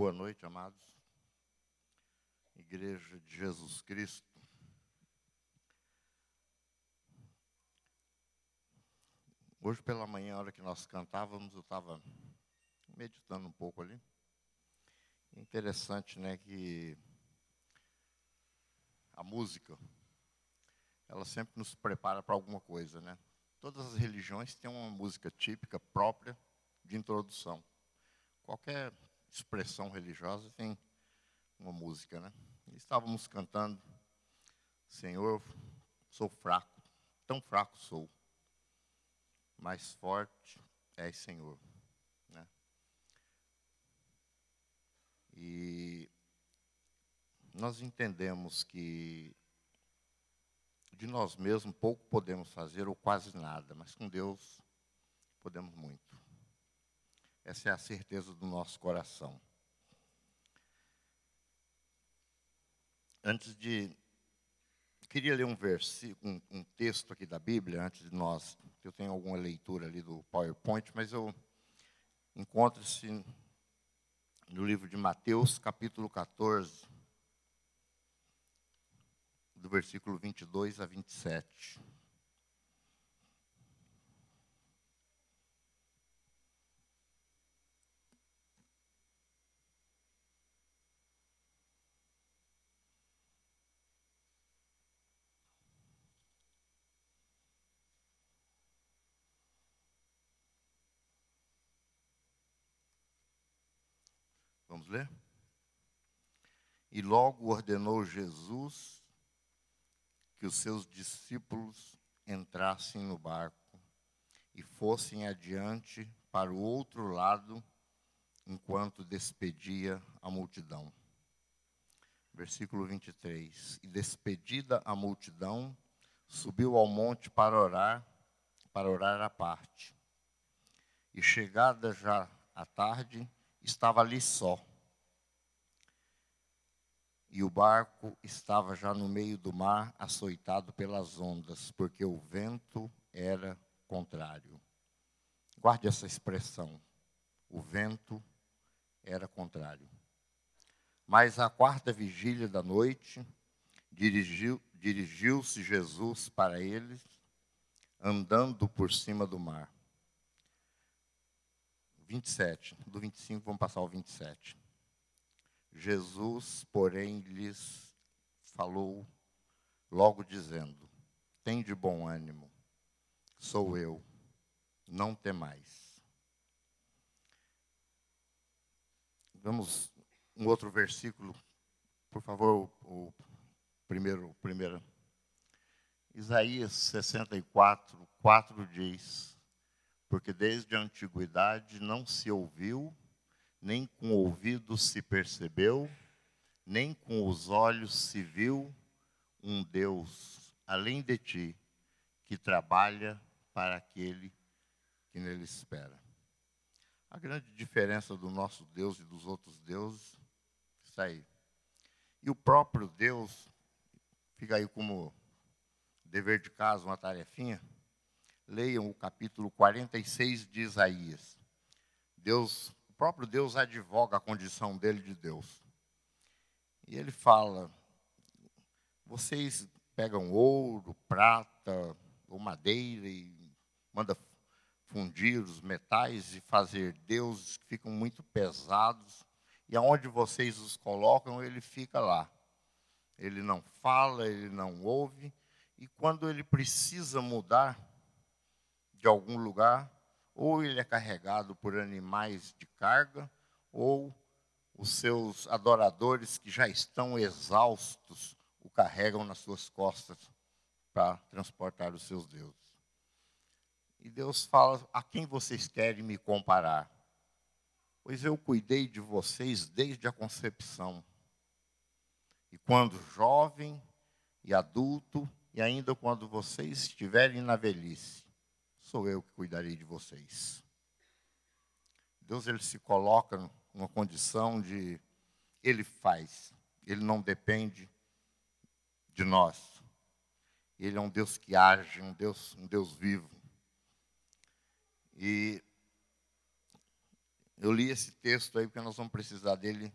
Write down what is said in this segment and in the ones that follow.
Boa noite, amados. Igreja de Jesus Cristo. Hoje pela manhã, a hora que nós cantávamos, eu estava meditando um pouco ali. Interessante, né, que a música, ela sempre nos prepara para alguma coisa, né? Todas as religiões têm uma música típica própria de introdução. Qualquer expressão religiosa tem uma música, né? estávamos cantando, Senhor, sou fraco, tão fraco sou, mais forte és Senhor, né? E nós entendemos que de nós mesmos pouco podemos fazer ou quase nada, mas com Deus podemos muito. Essa é a certeza do nosso coração. Antes de. Queria ler um versículo, um, um texto aqui da Bíblia, antes de nós. Eu tenho alguma leitura ali do PowerPoint, mas eu encontro-se no livro de Mateus, capítulo 14, do versículo 22 a 27. Ler? E logo ordenou Jesus que os seus discípulos entrassem no barco e fossem adiante para o outro lado, enquanto despedia a multidão. Versículo 23. E despedida a multidão, subiu ao monte para orar, para orar à parte. E chegada já a tarde, estava ali só e o barco estava já no meio do mar, açoitado pelas ondas, porque o vento era contrário. Guarde essa expressão. O vento era contrário. Mas à quarta vigília da noite, dirigiu, dirigiu-se Jesus para eles, andando por cima do mar. 27. Do 25, vamos passar ao 27. Jesus, porém, lhes falou, logo dizendo: Tem de bom ânimo, sou eu, não temais. Vamos um outro versículo, por favor, o, primeiro, o primeiro. Isaías 64, 4 diz: Porque desde a antiguidade não se ouviu nem com o ouvido se percebeu, nem com os olhos se viu um Deus além de ti que trabalha para aquele que nele espera. A grande diferença do nosso Deus e dos outros deuses está aí. E o próprio Deus, fica aí como dever de casa, uma tarefinha, leiam o capítulo 46 de Isaías. Deus próprio Deus advoga a condição dele de Deus. E ele fala: vocês pegam ouro, prata ou madeira e manda fundir os metais e fazer deuses que ficam muito pesados. E aonde vocês os colocam, ele fica lá. Ele não fala, ele não ouve. E quando ele precisa mudar de algum lugar, ou ele é carregado por animais de carga, ou os seus adoradores que já estão exaustos o carregam nas suas costas para transportar os seus deuses. E Deus fala: a quem vocês querem me comparar? Pois eu cuidei de vocês desde a concepção. E quando jovem e adulto, e ainda quando vocês estiverem na velhice, sou eu que cuidarei de vocês. Deus ele se coloca numa condição de ele faz, ele não depende de nós. Ele é um Deus que age, um Deus, um Deus vivo. E Eu li esse texto aí porque nós vamos precisar dele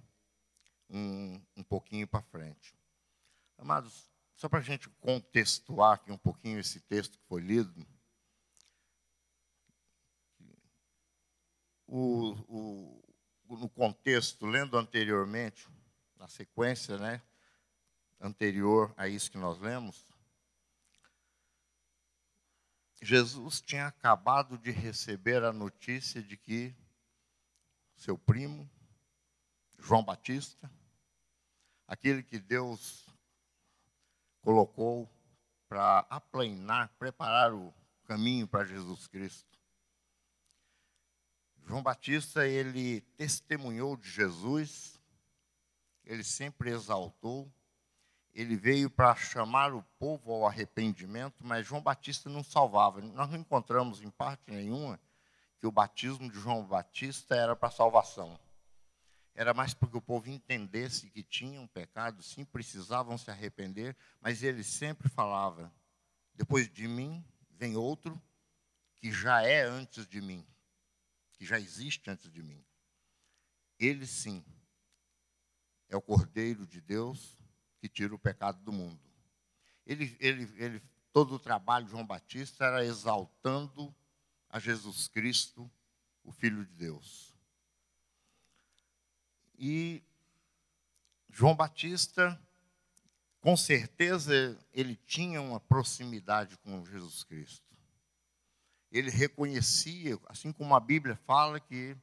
um, um pouquinho para frente. Amados, só para a gente contextuar aqui um pouquinho esse texto que foi lido, o, o, no contexto, lendo anteriormente, na sequência né, anterior a isso que nós lemos, Jesus tinha acabado de receber a notícia de que seu primo, João Batista, aquele que Deus colocou para aplanar, preparar o caminho para Jesus Cristo. João Batista, ele testemunhou de Jesus, ele sempre exaltou, ele veio para chamar o povo ao arrependimento, mas João Batista não salvava. Nós não encontramos em parte nenhuma que o batismo de João Batista era para salvação. Era mais porque o povo entendesse que tinham pecado, sim, precisavam se arrepender, mas ele sempre falava: depois de mim vem outro que já é antes de mim, que já existe antes de mim. Ele sim é o Cordeiro de Deus que tira o pecado do mundo. Ele, ele, ele, todo o trabalho de João Batista era exaltando a Jesus Cristo, o Filho de Deus. E João Batista, com certeza, ele tinha uma proximidade com Jesus Cristo. Ele reconhecia, assim como a Bíblia fala, que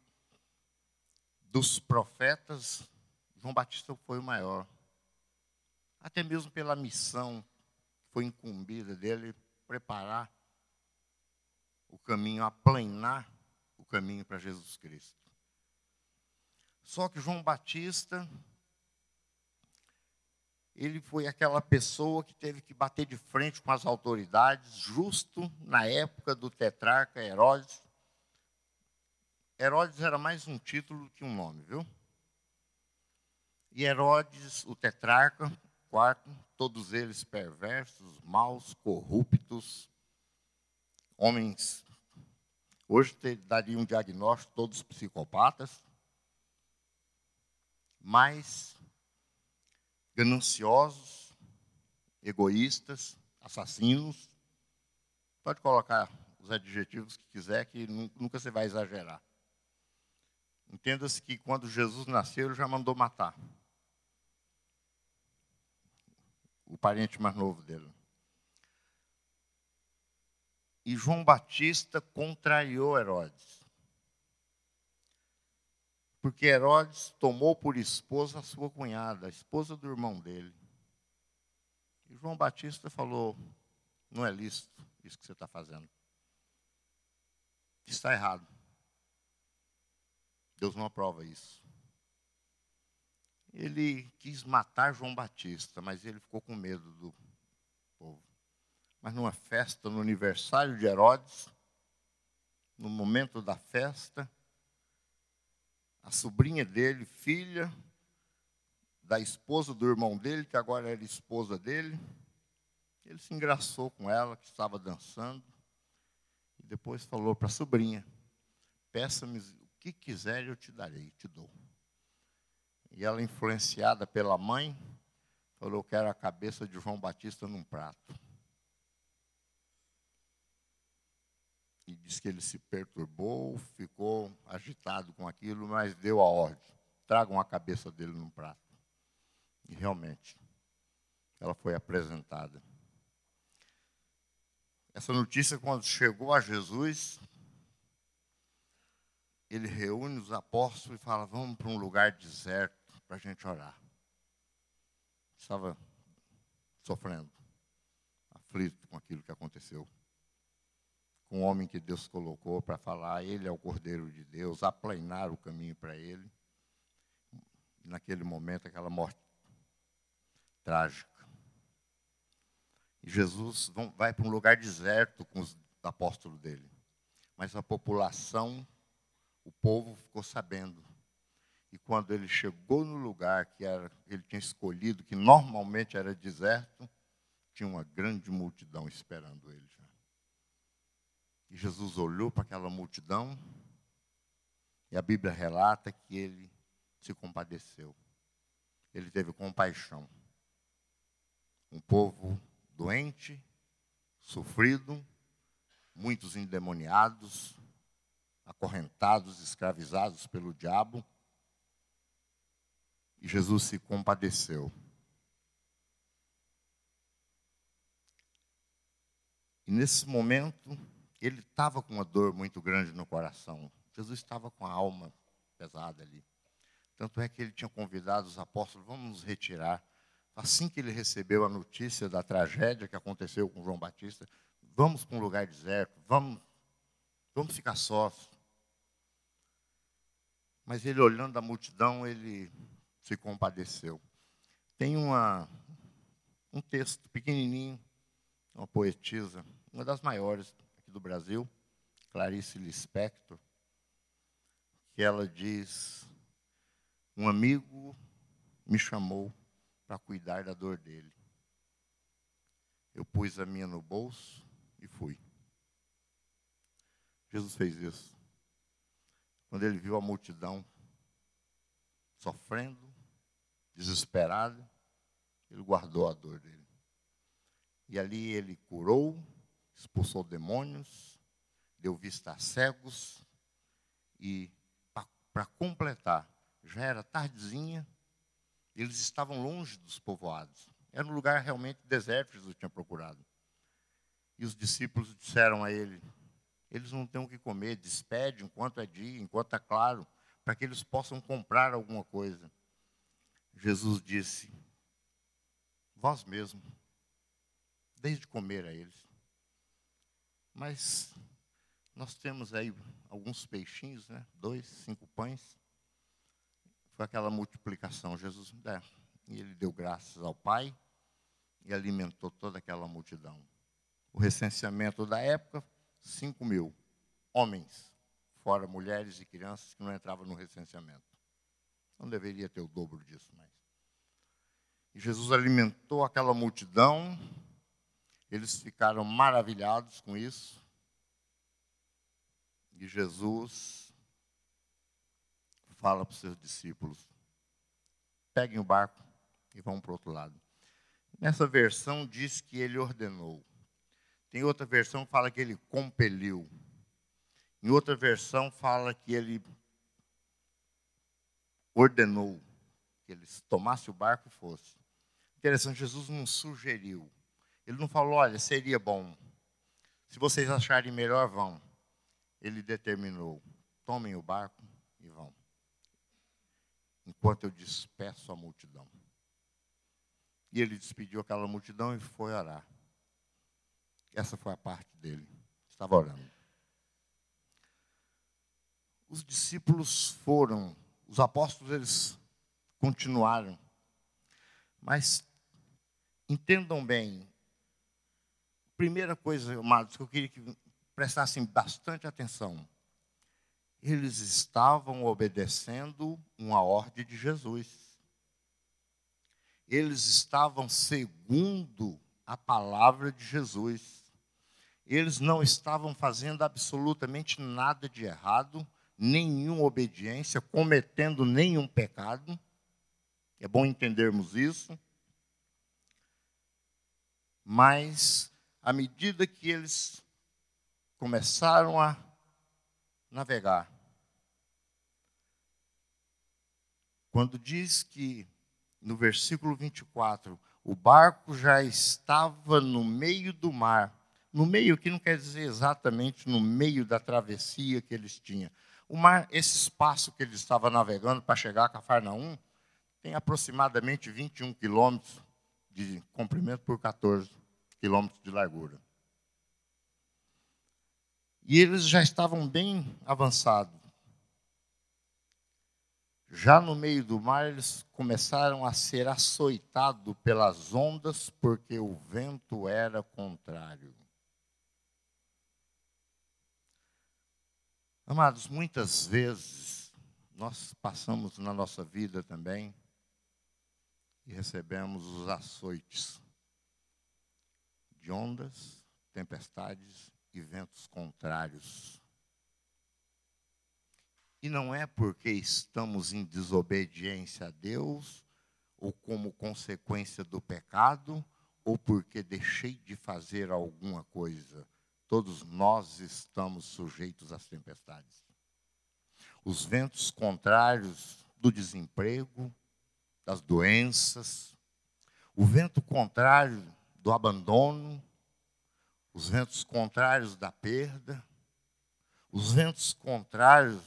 dos profetas, João Batista foi o maior até mesmo pela missão que foi incumbida dele, preparar o caminho, aplanar o caminho para Jesus Cristo. Só que João Batista, ele foi aquela pessoa que teve que bater de frente com as autoridades, justo na época do tetrarca Herodes. Herodes era mais um título que um nome, viu? E Herodes, o tetrarca, quarto, todos eles perversos, maus, corruptos, homens. Hoje daria um diagnóstico, todos psicopatas, mas gananciosos, egoístas, assassinos. Pode colocar os adjetivos que quiser, que nunca você vai exagerar. Entenda-se que quando Jesus nasceu, ele já mandou matar. o parente mais novo dele. E João Batista contrariou Herodes. Porque Herodes tomou por esposa a sua cunhada, a esposa do irmão dele. E João Batista falou: não é lícito isso que você está fazendo. Está errado. Deus não aprova isso ele quis matar João Batista, mas ele ficou com medo do povo. Mas numa festa, no aniversário de Herodes, no momento da festa, a sobrinha dele, filha da esposa do irmão dele, que agora era esposa dele, ele se engraçou com ela, que estava dançando, e depois falou para a sobrinha: Peça-me o que quiser, eu te darei, te dou. E ela, influenciada pela mãe, falou que era a cabeça de João Batista num prato. E disse que ele se perturbou, ficou agitado com aquilo, mas deu a ordem: tragam a cabeça dele num prato. E realmente, ela foi apresentada. Essa notícia, quando chegou a Jesus, ele reúne os apóstolos e fala: Vamos para um lugar deserto para a gente orar. Estava sofrendo, aflito com aquilo que aconteceu. O homem que Deus colocou para falar, ele é o Cordeiro de Deus, aplanar o caminho para ele. Naquele momento, aquela morte trágica. E Jesus vai para um lugar deserto com os apóstolos dele. Mas a população, o povo ficou sabendo e quando ele chegou no lugar que era, ele tinha escolhido, que normalmente era deserto, tinha uma grande multidão esperando ele. E Jesus olhou para aquela multidão E a Bíblia relata que ele se compadeceu. Ele teve compaixão. Um povo doente, sofrido, muitos endemoniados, acorrentados, escravizados pelo diabo. E Jesus se compadeceu. E nesse momento, ele estava com uma dor muito grande no coração. Jesus estava com a alma pesada ali. Tanto é que ele tinha convidado os apóstolos, vamos nos retirar. Assim que ele recebeu a notícia da tragédia que aconteceu com João Batista, vamos para um lugar deserto, vamos, vamos ficar sós. Mas ele olhando a multidão, ele se compadeceu. Tem uma, um texto pequenininho, uma poetisa, uma das maiores do Brasil, Clarice Lispector, que ela diz: Um amigo me chamou para cuidar da dor dele. Eu pus a minha no bolso e fui. Jesus fez isso. Quando ele viu a multidão sofrendo, desesperada, ele guardou a dor dele. E ali ele curou, expulsou demônios, deu vista a cegos e para completar, já era tardezinha, eles estavam longe dos povoados. Era um lugar realmente deserto, Jesus tinha procurado. E os discípulos disseram a ele: eles não têm o que comer, despede enquanto é dia, enquanto é claro, para que eles possam comprar alguma coisa. Jesus disse: Vós mesmo, desde comer a eles. Mas nós temos aí alguns peixinhos, né? dois, cinco pães. Foi aquela multiplicação. Jesus é, e ele deu graças ao Pai e alimentou toda aquela multidão. O recenseamento da época, cinco mil homens, fora mulheres e crianças que não entravam no recenseamento. Não deveria ter o dobro disso, mas. E Jesus alimentou aquela multidão, eles ficaram maravilhados com isso. E Jesus fala para os seus discípulos: peguem o barco e vão para o outro lado. Nessa versão diz que ele ordenou. Tem outra versão que fala que ele compeliu. Em outra versão fala que ele ordenou que eles tomassem o barco e fossem. Interessante, Jesus não sugeriu. Ele não falou, olha, seria bom. Se vocês acharem melhor, vão ele determinou: tomem o barco e vão. Enquanto eu despeço a multidão. E ele despediu aquela multidão e foi orar. Essa foi a parte dele. Estava orando. Os discípulos foram, os apóstolos eles continuaram. Mas entendam bem, primeira coisa, amados, que eu queria que prestassem bastante atenção. Eles estavam obedecendo uma ordem de Jesus. Eles estavam segundo a palavra de Jesus. Eles não estavam fazendo absolutamente nada de errado, nenhuma obediência, cometendo nenhum pecado. É bom entendermos isso. Mas, à medida que eles começaram a navegar. Quando diz que, no versículo 24, o barco já estava no meio do mar. No meio que não quer dizer exatamente no meio da travessia que eles tinham. O mar, esse espaço que eles estavam navegando para chegar a Cafarnaum, tem aproximadamente 21 quilômetros de comprimento por 14 quilômetros de largura. E eles já estavam bem avançados. Já no meio do mar, eles começaram a ser açoitados pelas ondas, porque o vento era contrário. Amados, muitas vezes nós passamos na nossa vida também e recebemos os açoites de ondas, tempestades e ventos contrários. E não é porque estamos em desobediência a Deus, ou como consequência do pecado, ou porque deixei de fazer alguma coisa. Todos nós estamos sujeitos às tempestades. Os ventos contrários do desemprego, das doenças, o vento contrário do abandono, os ventos contrários da perda, os ventos contrários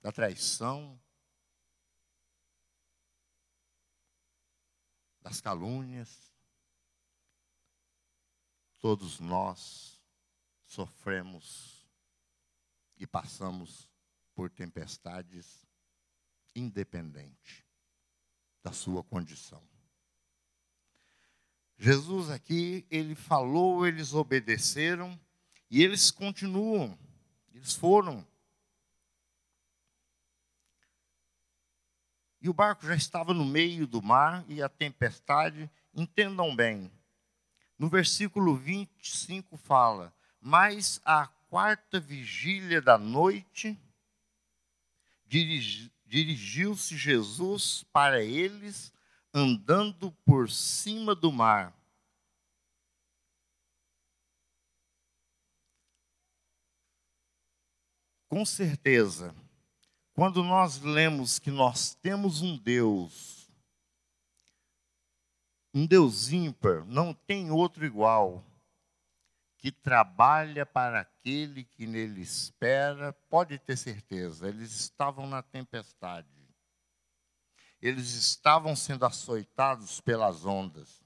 da traição, das calúnias. Todos nós sofremos e passamos por tempestades independente da sua condição. Jesus aqui, ele falou, eles obedeceram e eles continuam, eles foram. E o barco já estava no meio do mar e a tempestade, entendam bem. No versículo 25 fala: Mas a quarta vigília da noite, dirigiu-se Jesus para eles andando por cima do mar. Com certeza, quando nós lemos que nós temos um Deus, um Deus ímpar, não tem outro igual, que trabalha para aquele que nele espera, pode ter certeza, eles estavam na tempestade eles estavam sendo açoitados pelas ondas.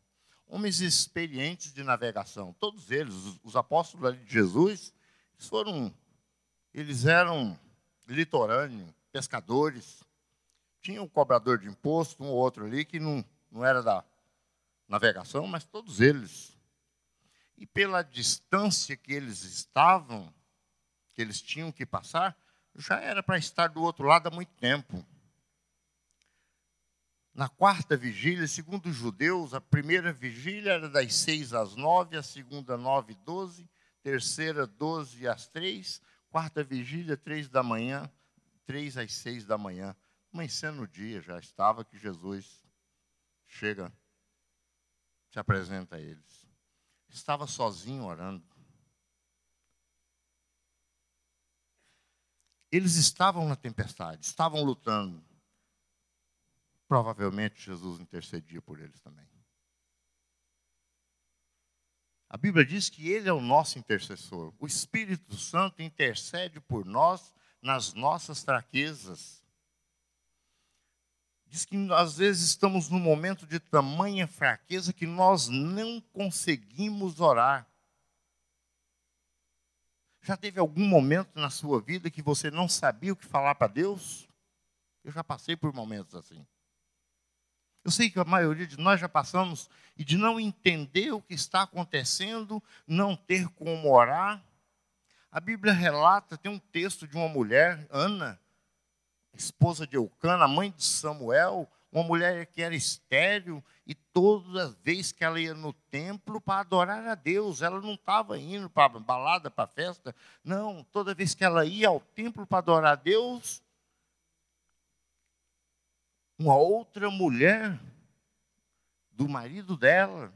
Homens experientes de navegação, todos eles, os apóstolos de Jesus, eles foram, eles eram litorâneos, pescadores. Tinha um cobrador de imposto, um ou outro ali, que não, não era da navegação, mas todos eles. E pela distância que eles estavam, que eles tinham que passar, já era para estar do outro lado há muito tempo. Na quarta vigília, segundo os judeus, a primeira vigília era das seis às nove, a segunda, nove doze, terceira, doze às três, quarta vigília, três da manhã, três às seis da manhã. Amanhecendo o dia, já estava que Jesus chega, se apresenta a eles. Estava sozinho orando. Eles estavam na tempestade, estavam lutando provavelmente Jesus intercedia por eles também. A Bíblia diz que Ele é o nosso intercessor. O Espírito Santo intercede por nós nas nossas fraquezas. Diz que às vezes estamos num momento de tamanha fraqueza que nós não conseguimos orar. Já teve algum momento na sua vida que você não sabia o que falar para Deus? Eu já passei por momentos assim. Eu sei que a maioria de nós já passamos e de não entender o que está acontecendo, não ter como orar. A Bíblia relata, tem um texto de uma mulher, Ana, esposa de Eucana, mãe de Samuel, uma mulher que era estéril e toda vez que ela ia no templo para adorar a Deus, ela não estava indo para balada, para festa, não, toda vez que ela ia ao templo para adorar a Deus, uma outra mulher do marido dela.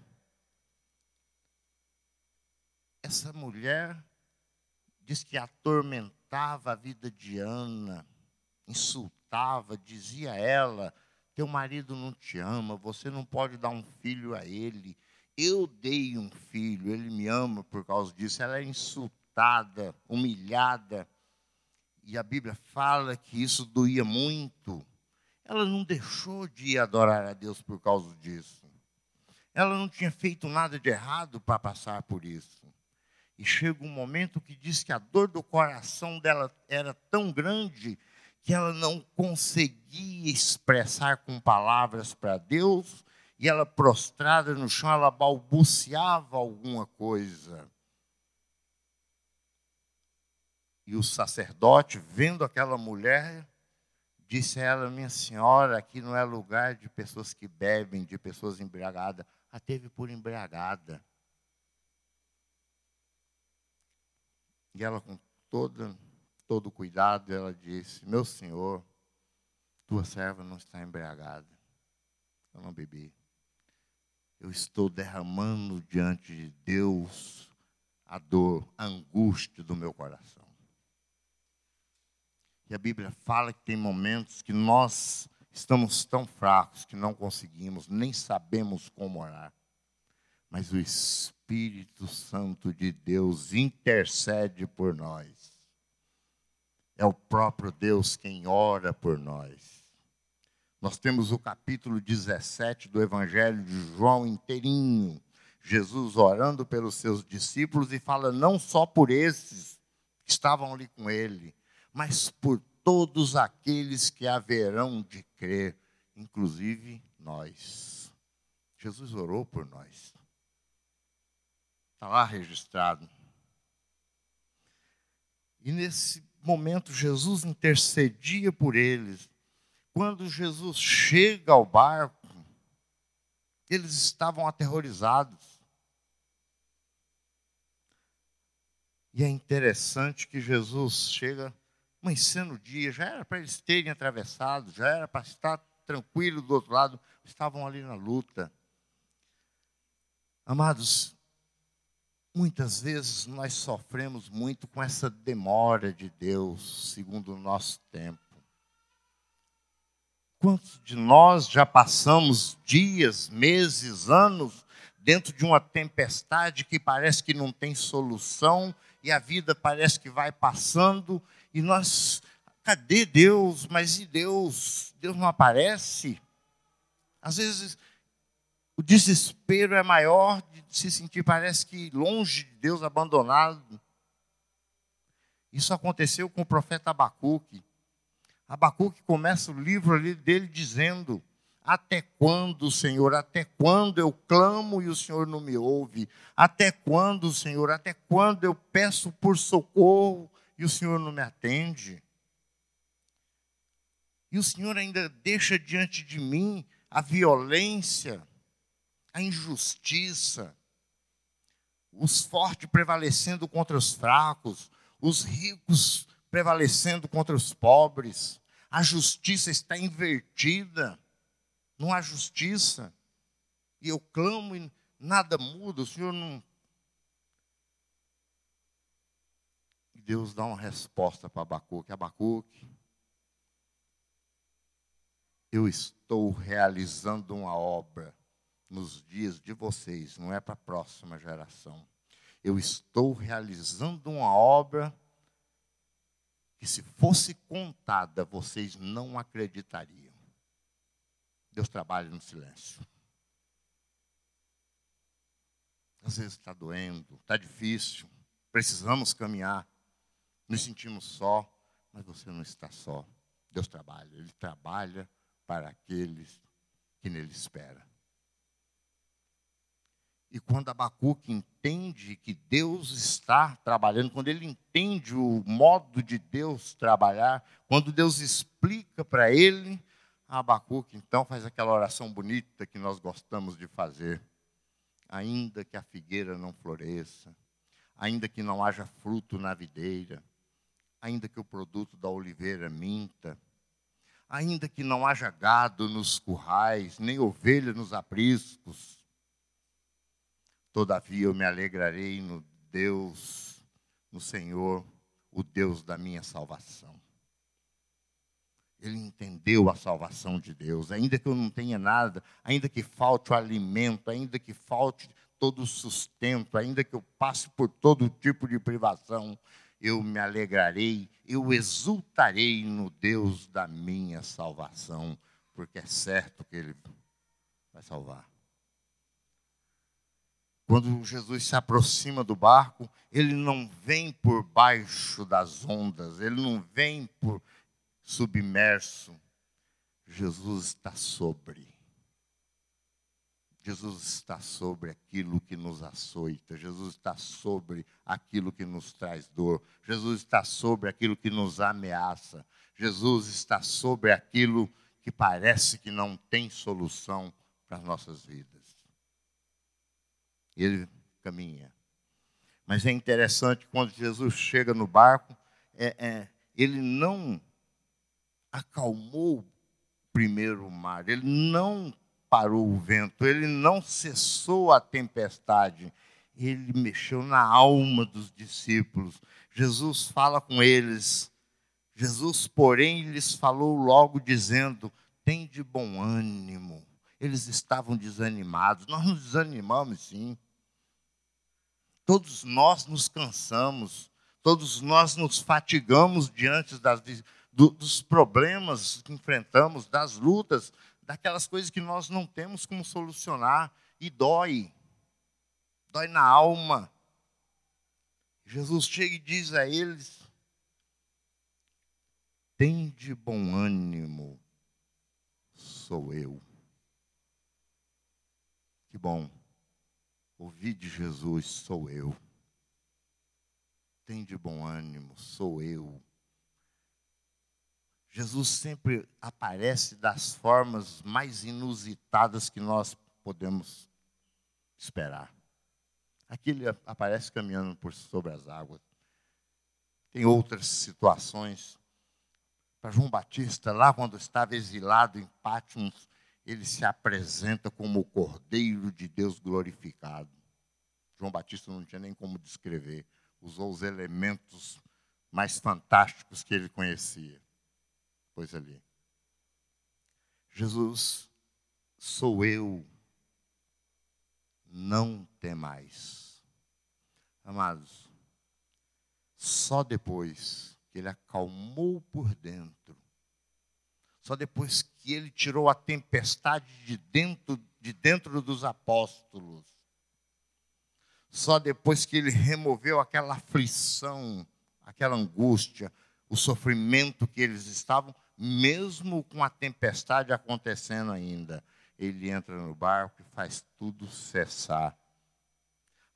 Essa mulher diz que atormentava a vida de Ana, insultava, dizia a ela: Teu marido não te ama, você não pode dar um filho a ele. Eu dei um filho, ele me ama por causa disso. Ela é insultada, humilhada. E a Bíblia fala que isso doía muito ela não deixou de adorar a Deus por causa disso. Ela não tinha feito nada de errado para passar por isso. E chega um momento que diz que a dor do coração dela era tão grande que ela não conseguia expressar com palavras para Deus, e ela prostrada no chão, ela balbuciava alguma coisa. E o sacerdote, vendo aquela mulher, Disse ela, minha senhora, aqui não é lugar de pessoas que bebem, de pessoas embriagadas. A teve por embriagada. E ela, com toda todo cuidado, ela disse: Meu senhor, tua serva não está embriagada. Eu não bebi. Eu estou derramando diante de Deus a dor, a angústia do meu coração. E a Bíblia fala que tem momentos que nós estamos tão fracos que não conseguimos, nem sabemos como orar. Mas o Espírito Santo de Deus intercede por nós. É o próprio Deus quem ora por nós. Nós temos o capítulo 17 do Evangelho de João inteirinho. Jesus orando pelos seus discípulos e fala não só por esses que estavam ali com ele, mas por todos aqueles que haverão de crer, inclusive nós. Jesus orou por nós. Está lá registrado. E nesse momento, Jesus intercedia por eles. Quando Jesus chega ao barco, eles estavam aterrorizados. E é interessante que Jesus chega amanhecendo o dia, já era para eles terem atravessado, já era para estar tranquilo do outro lado, estavam ali na luta. Amados, muitas vezes nós sofremos muito com essa demora de Deus, segundo o nosso tempo. Quantos de nós já passamos dias, meses, anos dentro de uma tempestade que parece que não tem solução e a vida parece que vai passando e nós, cadê Deus? Mas e Deus? Deus não aparece? Às vezes o desespero é maior de se sentir, parece que longe de Deus, abandonado. Isso aconteceu com o profeta Abacuque. Abacuque começa o livro ali dele dizendo: Até quando, Senhor? Até quando eu clamo e o Senhor não me ouve? Até quando, Senhor? Até quando eu peço por socorro e o Senhor não me atende. E o Senhor ainda deixa diante de mim a violência, a injustiça, os fortes prevalecendo contra os fracos, os ricos prevalecendo contra os pobres. A justiça está invertida, não há justiça. E eu clamo e nada muda, o Senhor não Deus dá uma resposta para Abacuque. Abacuque, eu estou realizando uma obra nos dias de vocês, não é para a próxima geração. Eu estou realizando uma obra que, se fosse contada, vocês não acreditariam. Deus trabalha no silêncio. Às vezes está doendo, está difícil, precisamos caminhar nos sentimos só, mas você não está só. Deus trabalha, Ele trabalha para aqueles que nele esperam. E quando Abacuque entende que Deus está trabalhando, quando ele entende o modo de Deus trabalhar, quando Deus explica para ele, Abacuque então faz aquela oração bonita que nós gostamos de fazer. Ainda que a figueira não floresça, ainda que não haja fruto na videira, ainda que o produto da oliveira minta, ainda que não haja gado nos currais, nem ovelha nos apriscos, todavia eu me alegrarei no Deus, no Senhor, o Deus da minha salvação. Ele entendeu a salvação de Deus, ainda que eu não tenha nada, ainda que falte o alimento, ainda que falte todo o sustento, ainda que eu passe por todo tipo de privação, eu me alegrarei, eu exultarei no Deus da minha salvação, porque é certo que Ele vai salvar. Quando Jesus se aproxima do barco, ele não vem por baixo das ondas, ele não vem por submerso. Jesus está sobre. Jesus está sobre aquilo que nos açoita, Jesus está sobre aquilo que nos traz dor, Jesus está sobre aquilo que nos ameaça, Jesus está sobre aquilo que parece que não tem solução para as nossas vidas. Ele caminha. Mas é interessante quando Jesus chega no barco, é, é, ele não acalmou primeiro o mar, ele não parou o vento, ele não cessou a tempestade, ele mexeu na alma dos discípulos. Jesus fala com eles. Jesus, porém, lhes falou logo dizendo: tem de bom ânimo. Eles estavam desanimados. Nós nos desanimamos, sim. Todos nós nos cansamos. Todos nós nos fatigamos diante das, do, dos problemas que enfrentamos, das lutas, daquelas coisas que nós não temos como solucionar. E dói. Dói na alma. Jesus chega e diz a eles: tem de bom ânimo, sou eu. Que bom. Ouvi de Jesus, sou eu. Tem de bom ânimo, sou eu. Jesus sempre aparece das formas mais inusitadas que nós podemos esperar. Aqui ele aparece caminhando por sobre as águas. Tem outras situações. Para João Batista, lá quando estava exilado em Pátimos, ele se apresenta como o Cordeiro de Deus glorificado. João Batista não tinha nem como descrever, usou os elementos mais fantásticos que ele conhecia. Pois ali. Jesus, sou eu, não temais. Amados, só depois que ele acalmou por dentro, só depois que ele tirou a tempestade de dentro, de dentro dos apóstolos. Só depois que ele removeu aquela aflição, aquela angústia, o sofrimento que eles estavam, mesmo com a tempestade acontecendo ainda, ele entra no barco e faz tudo cessar.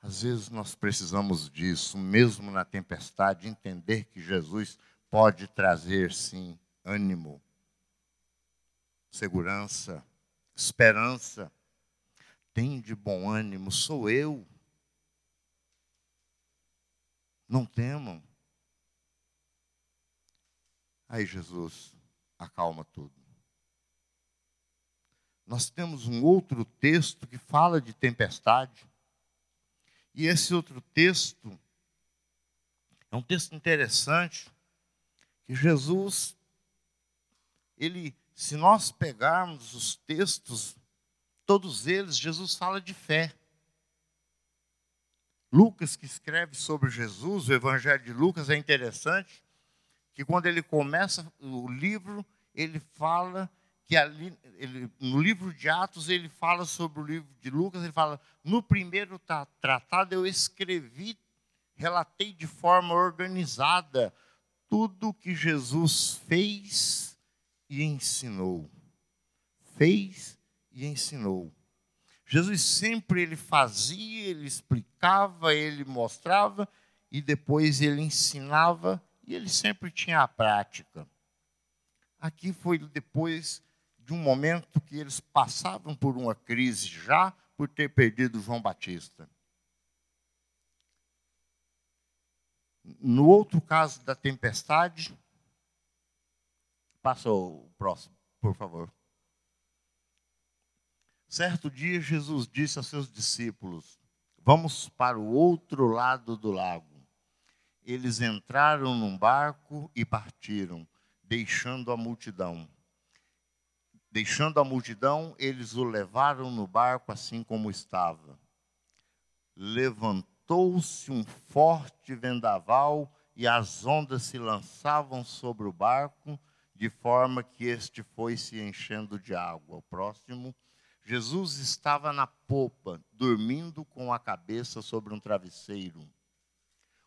Às vezes nós precisamos disso, mesmo na tempestade, entender que Jesus pode trazer, sim, ânimo, segurança, esperança. Tem de bom ânimo, sou eu. Não temam. Aí Jesus acalma tudo. Nós temos um outro texto que fala de tempestade. E esse outro texto é um texto interessante que Jesus ele se nós pegarmos os textos, todos eles, Jesus fala de fé. Lucas, que escreve sobre Jesus, o Evangelho de Lucas, é interessante, que quando ele começa o livro, ele fala que ali, ele, no livro de Atos, ele fala sobre o livro de Lucas, ele fala, no primeiro tratado eu escrevi, relatei de forma organizada tudo o que Jesus fez e ensinou. Fez e ensinou. Jesus sempre ele fazia, ele explicava, ele mostrava e depois ele ensinava e ele sempre tinha a prática. Aqui foi depois de um momento que eles passavam por uma crise já por ter perdido João Batista. No outro caso da tempestade, Passa o próximo, por favor. Certo dia, Jesus disse aos seus discípulos: Vamos para o outro lado do lago. Eles entraram num barco e partiram, deixando a multidão. Deixando a multidão, eles o levaram no barco assim como estava. Levantou-se um forte vendaval e as ondas se lançavam sobre o barco de forma que este foi se enchendo de água. O próximo, Jesus estava na popa, dormindo com a cabeça sobre um travesseiro.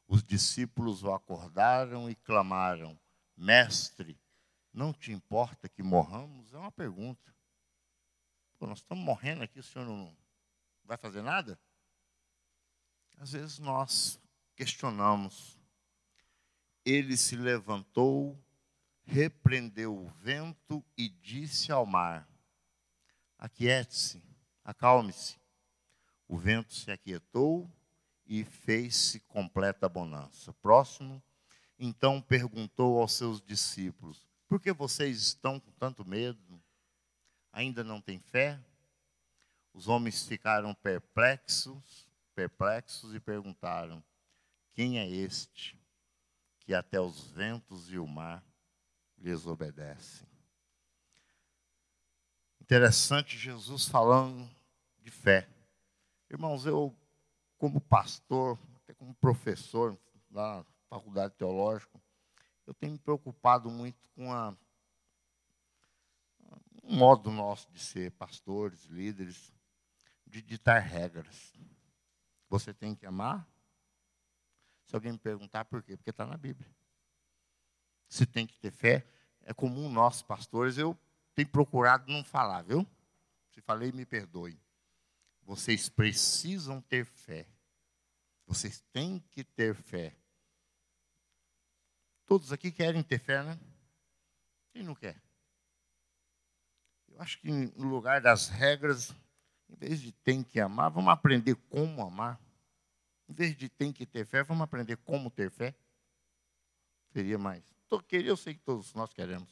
Os discípulos o acordaram e clamaram: Mestre, não te importa que morramos? É uma pergunta. Pô, nós estamos morrendo aqui, o senhor não vai fazer nada? Às vezes nós questionamos. Ele se levantou repreendeu o vento e disse ao mar: Aquiete-se, acalme-se. O vento se aquietou e fez-se completa bonança. Próximo, Então perguntou aos seus discípulos: Por que vocês estão com tanto medo? Ainda não têm fé? Os homens ficaram perplexos, perplexos e perguntaram: Quem é este que até os ventos e o mar lhes obedecem? Interessante Jesus falando de fé. Irmãos, eu, como pastor, até como professor na faculdade teológica, eu tenho me preocupado muito com a, um modo nosso de ser pastores, líderes, de ditar regras. Você tem que amar? Se alguém me perguntar por quê, porque está na Bíblia. Se tem que ter fé, é comum nós, pastores, eu tenho procurado não falar, viu? Se falei, me perdoe. Vocês precisam ter fé. Vocês têm que ter fé. Todos aqui querem ter fé, né? Quem não quer? Eu acho que no lugar das regras, em vez de tem que amar, vamos aprender como amar. Em vez de tem que ter fé, vamos aprender como ter fé. Seria mais. Eu sei que todos nós queremos.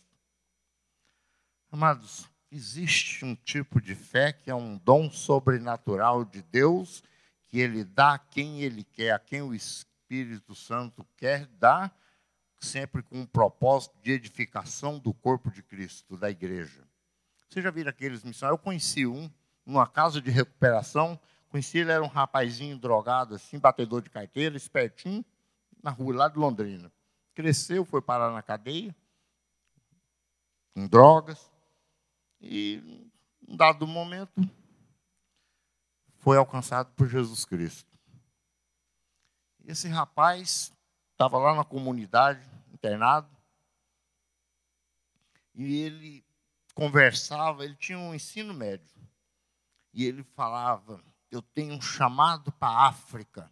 Amados, existe um tipo de fé que é um dom sobrenatural de Deus, que Ele dá a quem Ele quer, a quem o Espírito Santo quer dar, sempre com um propósito de edificação do corpo de Cristo, da igreja. Vocês já viram aqueles missionários? Eu conheci um, numa casa de recuperação. Conheci ele, era um rapazinho drogado, assim, batedor de carteira, espertinho, na rua lá de Londrina. Cresceu, foi parar na cadeia, com drogas, e, em dado momento, foi alcançado por Jesus Cristo. Esse rapaz estava lá na comunidade, internado, e ele conversava, ele tinha um ensino médio, e ele falava: Eu tenho um chamado para a África,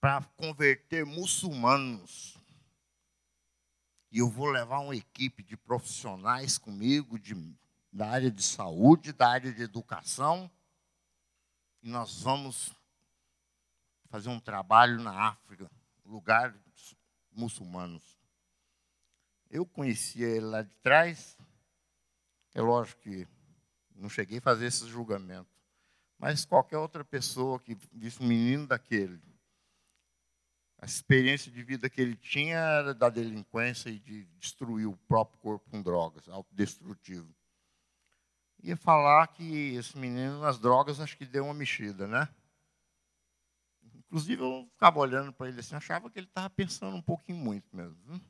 para converter muçulmanos. E eu vou levar uma equipe de profissionais comigo, de, da área de saúde, da área de educação, e nós vamos fazer um trabalho na África, lugar muçulmanos. Eu conhecia ele lá de trás, é lógico que não cheguei a fazer esse julgamento, mas qualquer outra pessoa que visse um menino daquele, a experiência de vida que ele tinha era da delinquência e de destruir o próprio corpo com drogas, autodestrutivo. Ia falar que esse menino nas drogas acho que deu uma mexida, né? Inclusive eu ficava olhando para ele assim, achava que ele estava pensando um pouquinho muito mesmo. Viu?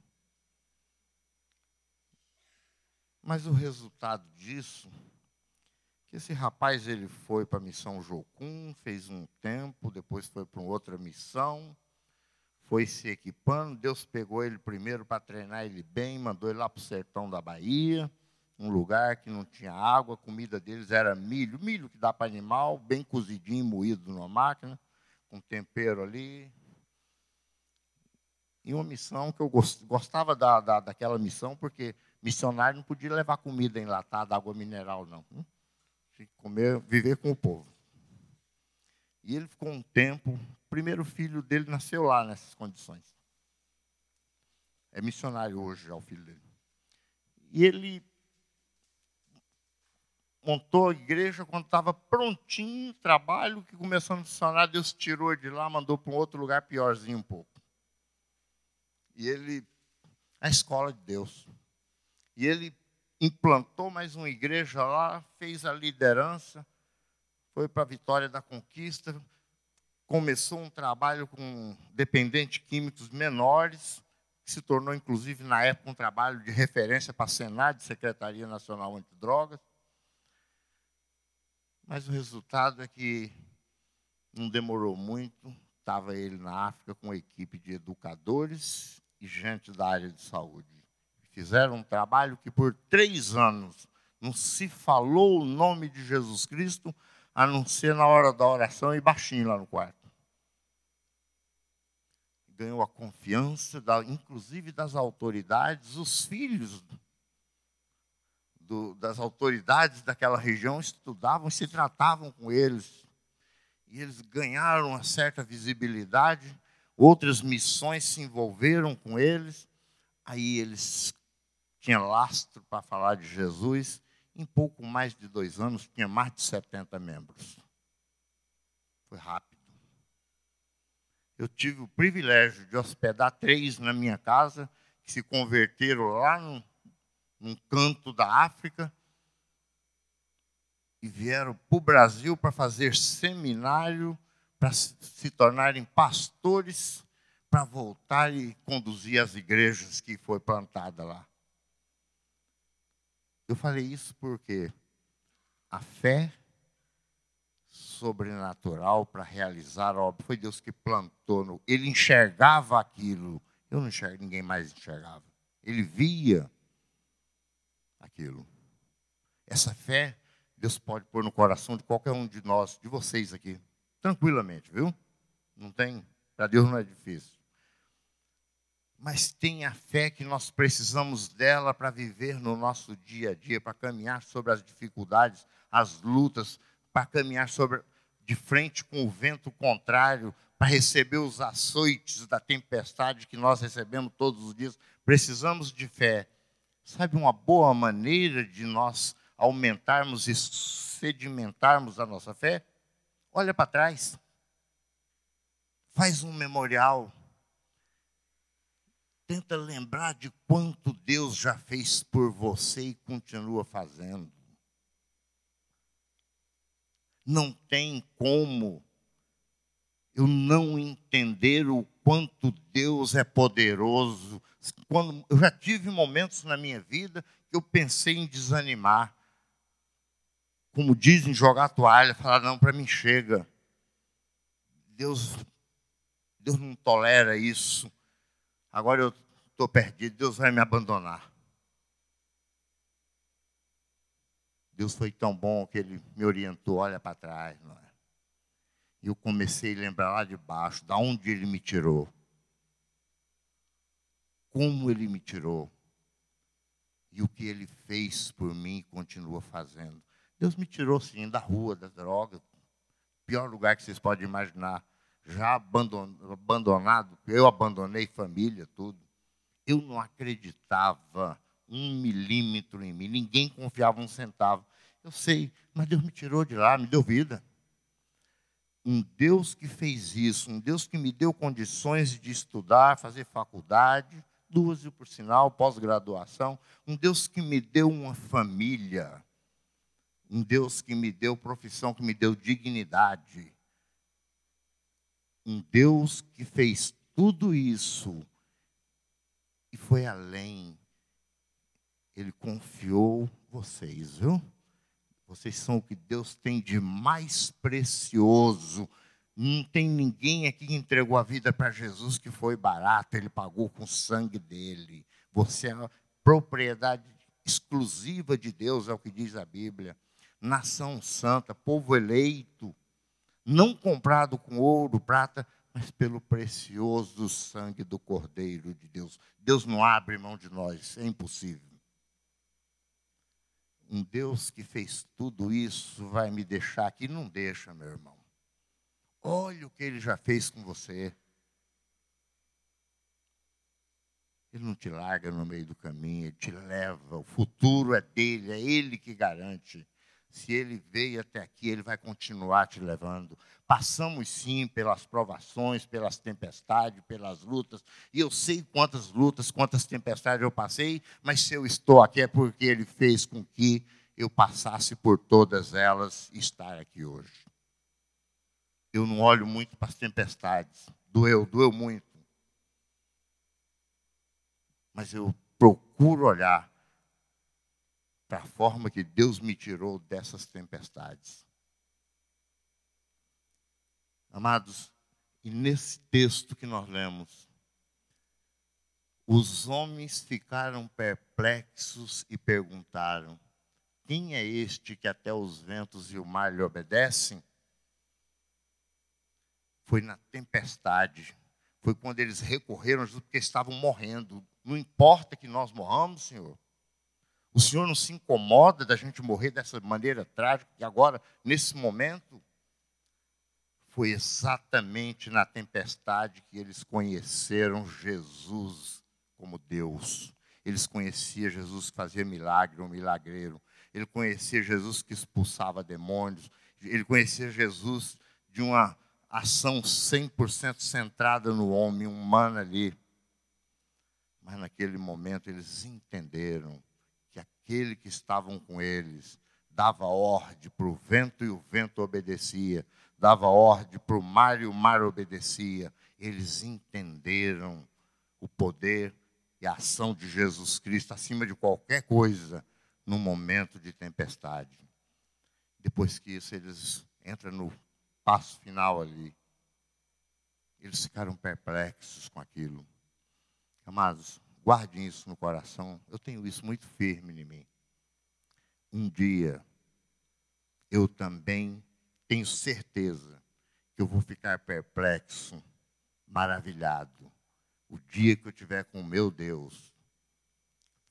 Mas o resultado disso, que esse rapaz ele foi para a missão Jocum, fez um tempo, depois foi para outra missão, foi se equipando. Deus pegou ele primeiro para treinar ele bem, mandou ele lá para o sertão da Bahia, um lugar que não tinha água, a comida deles era milho, milho que dá para animal, bem cozidinho, moído numa máquina, com tempero ali. E uma missão que eu gostava da, da, daquela missão, porque missionário não podia levar comida enlatada, água mineral, não. Hum? Tinha que comer, viver com o povo. E ele ficou um tempo, o primeiro filho dele nasceu lá nessas condições. É missionário hoje já o filho dele. E ele montou a igreja quando estava prontinho, trabalho, que começou a missionar, Deus tirou de lá, mandou para um outro lugar piorzinho um pouco. E ele, a escola de Deus. E ele implantou mais uma igreja lá, fez a liderança, foi para a Vitória da Conquista, começou um trabalho com dependentes químicos menores, que se tornou, inclusive, na época, um trabalho de referência para a Senado, Secretaria Nacional Antidrogas. Mas o resultado é que não demorou muito, estava ele na África com uma equipe de educadores e gente da área de saúde fizeram um trabalho que por três anos não se falou o nome de Jesus Cristo, a não ser na hora da oração e baixinho lá no quarto. Ganhou a confiança, da, inclusive das autoridades, os filhos do, das autoridades daquela região estudavam e se tratavam com eles. E eles ganharam uma certa visibilidade. outras missões se envolveram com eles. Aí eles tinham lastro para falar de Jesus. Em pouco mais de dois anos, tinha mais de 70 membros. Foi rápido. Eu tive o privilégio de hospedar três na minha casa, que se converteram lá num, num canto da África e vieram para o Brasil para fazer seminário, para se tornarem pastores, para voltar e conduzir as igrejas que foi plantada lá. Eu falei isso porque a fé sobrenatural para realizar a obra foi Deus que plantou. No, ele enxergava aquilo. Eu não enxergo, ninguém mais enxergava. Ele via aquilo. Essa fé Deus pode pôr no coração de qualquer um de nós, de vocês aqui, tranquilamente, viu? Não tem, para Deus não é difícil. Mas tem a fé que nós precisamos dela para viver no nosso dia a dia, para caminhar sobre as dificuldades, as lutas, para caminhar sobre de frente com o vento contrário, para receber os açoites da tempestade que nós recebemos todos os dias. Precisamos de fé. Sabe uma boa maneira de nós aumentarmos e sedimentarmos a nossa fé, olha para trás. Faz um memorial. Tenta lembrar de quanto Deus já fez por você e continua fazendo. Não tem como eu não entender o quanto Deus é poderoso. Quando, eu já tive momentos na minha vida que eu pensei em desanimar como dizem, jogar a toalha, falar, não, para mim chega. Deus, Deus não tolera isso. Agora eu estou perdido, Deus vai me abandonar. Deus foi tão bom que ele me orientou, olha para trás, é? E eu comecei a lembrar lá de baixo, da onde ele me tirou. Como ele me tirou. E o que ele fez por mim continua fazendo. Deus me tirou, sim, da rua, da droga, pior lugar que vocês podem imaginar. Já abandonado, eu abandonei família, tudo. Eu não acreditava um milímetro em mim, ninguém confiava um centavo. Eu sei, mas Deus me tirou de lá, me deu vida. Um Deus que fez isso, um Deus que me deu condições de estudar, fazer faculdade, duas e por sinal, pós-graduação, um Deus que me deu uma família um Deus que me deu profissão, que me deu dignidade. Um Deus que fez tudo isso e foi além. Ele confiou vocês, viu? Vocês são o que Deus tem de mais precioso. Não tem ninguém aqui que entregou a vida para Jesus que foi barato, ele pagou com o sangue dele. Você é propriedade exclusiva de Deus, é o que diz a Bíblia nação santa, povo eleito, não comprado com ouro, prata, mas pelo precioso sangue do Cordeiro de Deus. Deus não abre mão de nós, é impossível. Um Deus que fez tudo isso vai me deixar aqui? Não deixa, meu irmão. Olha o que ele já fez com você. Ele não te larga no meio do caminho, ele te leva. O futuro é dele, é ele que garante. Se ele veio até aqui, ele vai continuar te levando. Passamos sim pelas provações, pelas tempestades, pelas lutas. E eu sei quantas lutas, quantas tempestades eu passei, mas se eu estou aqui é porque ele fez com que eu passasse por todas elas e estar aqui hoje. Eu não olho muito para as tempestades. Doeu, doeu muito. Mas eu procuro olhar para a forma que Deus me tirou dessas tempestades. Amados, e nesse texto que nós lemos, os homens ficaram perplexos e perguntaram: Quem é este que até os ventos e o mar lhe obedecem? Foi na tempestade, foi quando eles recorreram a Jesus porque estavam morrendo. Não importa que nós morramos, Senhor. O Senhor não se incomoda da gente morrer dessa maneira trágica, que agora, nesse momento, foi exatamente na tempestade que eles conheceram Jesus como Deus. Eles conheciam Jesus que fazia milagre, um milagreiro. Ele conhecia Jesus que expulsava demônios. Ele conhecia Jesus de uma ação 100% centrada no homem humano ali. Mas naquele momento eles entenderam que aquele que estavam com eles dava ordem para o vento e o vento obedecia, dava ordem para o mar e o mar obedecia. Eles entenderam o poder e a ação de Jesus Cristo acima de qualquer coisa no momento de tempestade. Depois que isso, eles entram no passo final ali. Eles ficaram perplexos com aquilo. Amados, guardem isso no coração. Eu tenho isso muito firme em mim. Um dia, eu também tenho certeza que eu vou ficar perplexo, maravilhado, o dia que eu tiver com o meu Deus,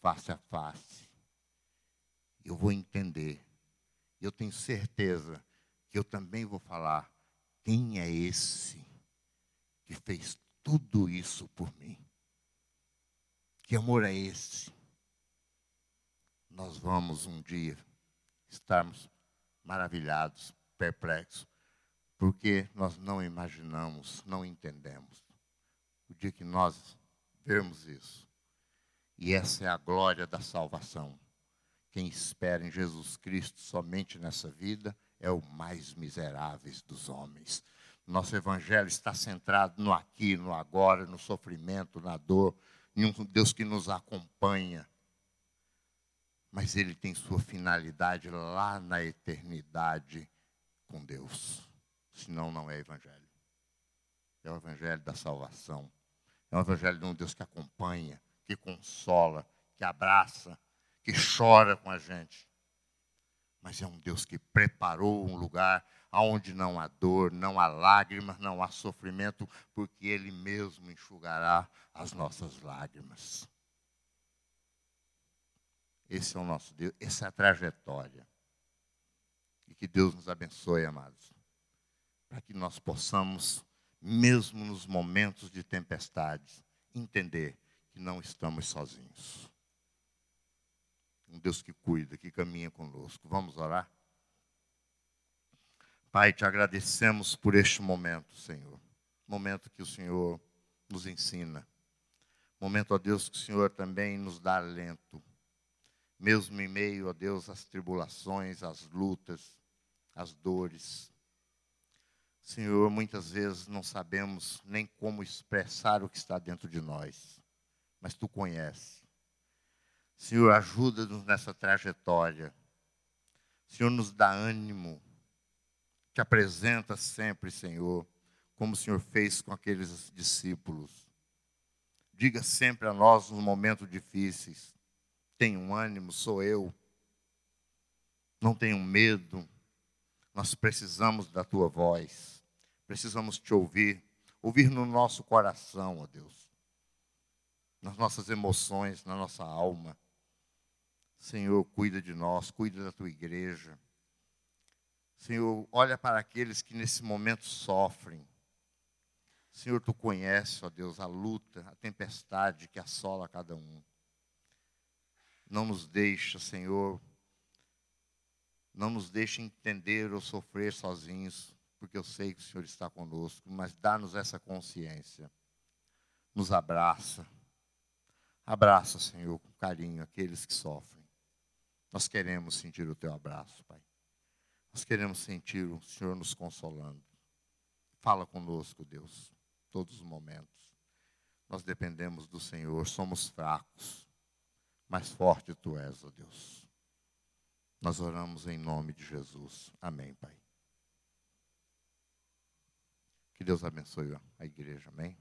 face a face. Eu vou entender. Eu tenho certeza que eu também vou falar: quem é esse que fez tudo isso por mim? Que amor é esse? Nós vamos um dia estarmos maravilhados, perplexos, porque nós não imaginamos, não entendemos. O dia que nós vermos isso, e essa é a glória da salvação. Quem espera em Jesus Cristo somente nessa vida é o mais miserável dos homens. Nosso evangelho está centrado no aqui, no agora, no sofrimento, na dor, em um Deus que nos acompanha. Mas ele tem sua finalidade lá na eternidade com Deus. Senão não é evangelho. É o evangelho da salvação. É o evangelho de um Deus que acompanha, que consola, que abraça, que chora com a gente mas é um Deus que preparou um lugar onde não há dor, não há lágrimas, não há sofrimento, porque Ele mesmo enxugará as nossas lágrimas. Esse é o nosso Deus, essa é a trajetória. E que Deus nos abençoe, amados, para que nós possamos, mesmo nos momentos de tempestade, entender que não estamos sozinhos um Deus que cuida, que caminha conosco. Vamos orar? Pai, te agradecemos por este momento, Senhor. Momento que o Senhor nos ensina. Momento, ó Deus, que o Senhor também nos dá alento. Mesmo em meio, ó Deus, às tribulações, às lutas, às dores. Senhor, muitas vezes não sabemos nem como expressar o que está dentro de nós, mas tu conheces. Senhor, ajuda-nos nessa trajetória. Senhor, nos dá ânimo. Te apresenta sempre, Senhor, como o Senhor fez com aqueles discípulos. Diga sempre a nós nos momentos difíceis: tenho ânimo, sou eu. Não tenho medo. Nós precisamos da tua voz. Precisamos te ouvir. Ouvir no nosso coração, ó Deus. Nas nossas emoções, na nossa alma. Senhor, cuida de nós, cuida da tua igreja. Senhor, olha para aqueles que nesse momento sofrem. Senhor, tu conheces, ó Deus, a luta, a tempestade que assola cada um. Não nos deixa, Senhor, não nos deixa entender ou sofrer sozinhos, porque eu sei que o Senhor está conosco, mas dá-nos essa consciência. Nos abraça. Abraça, Senhor, com carinho aqueles que sofrem. Nós queremos sentir o teu abraço, Pai. Nós queremos sentir o Senhor nos consolando. Fala conosco, Deus, todos os momentos. Nós dependemos do Senhor, somos fracos, mas forte tu és, ó Deus. Nós oramos em nome de Jesus. Amém, Pai. Que Deus abençoe a igreja, amém.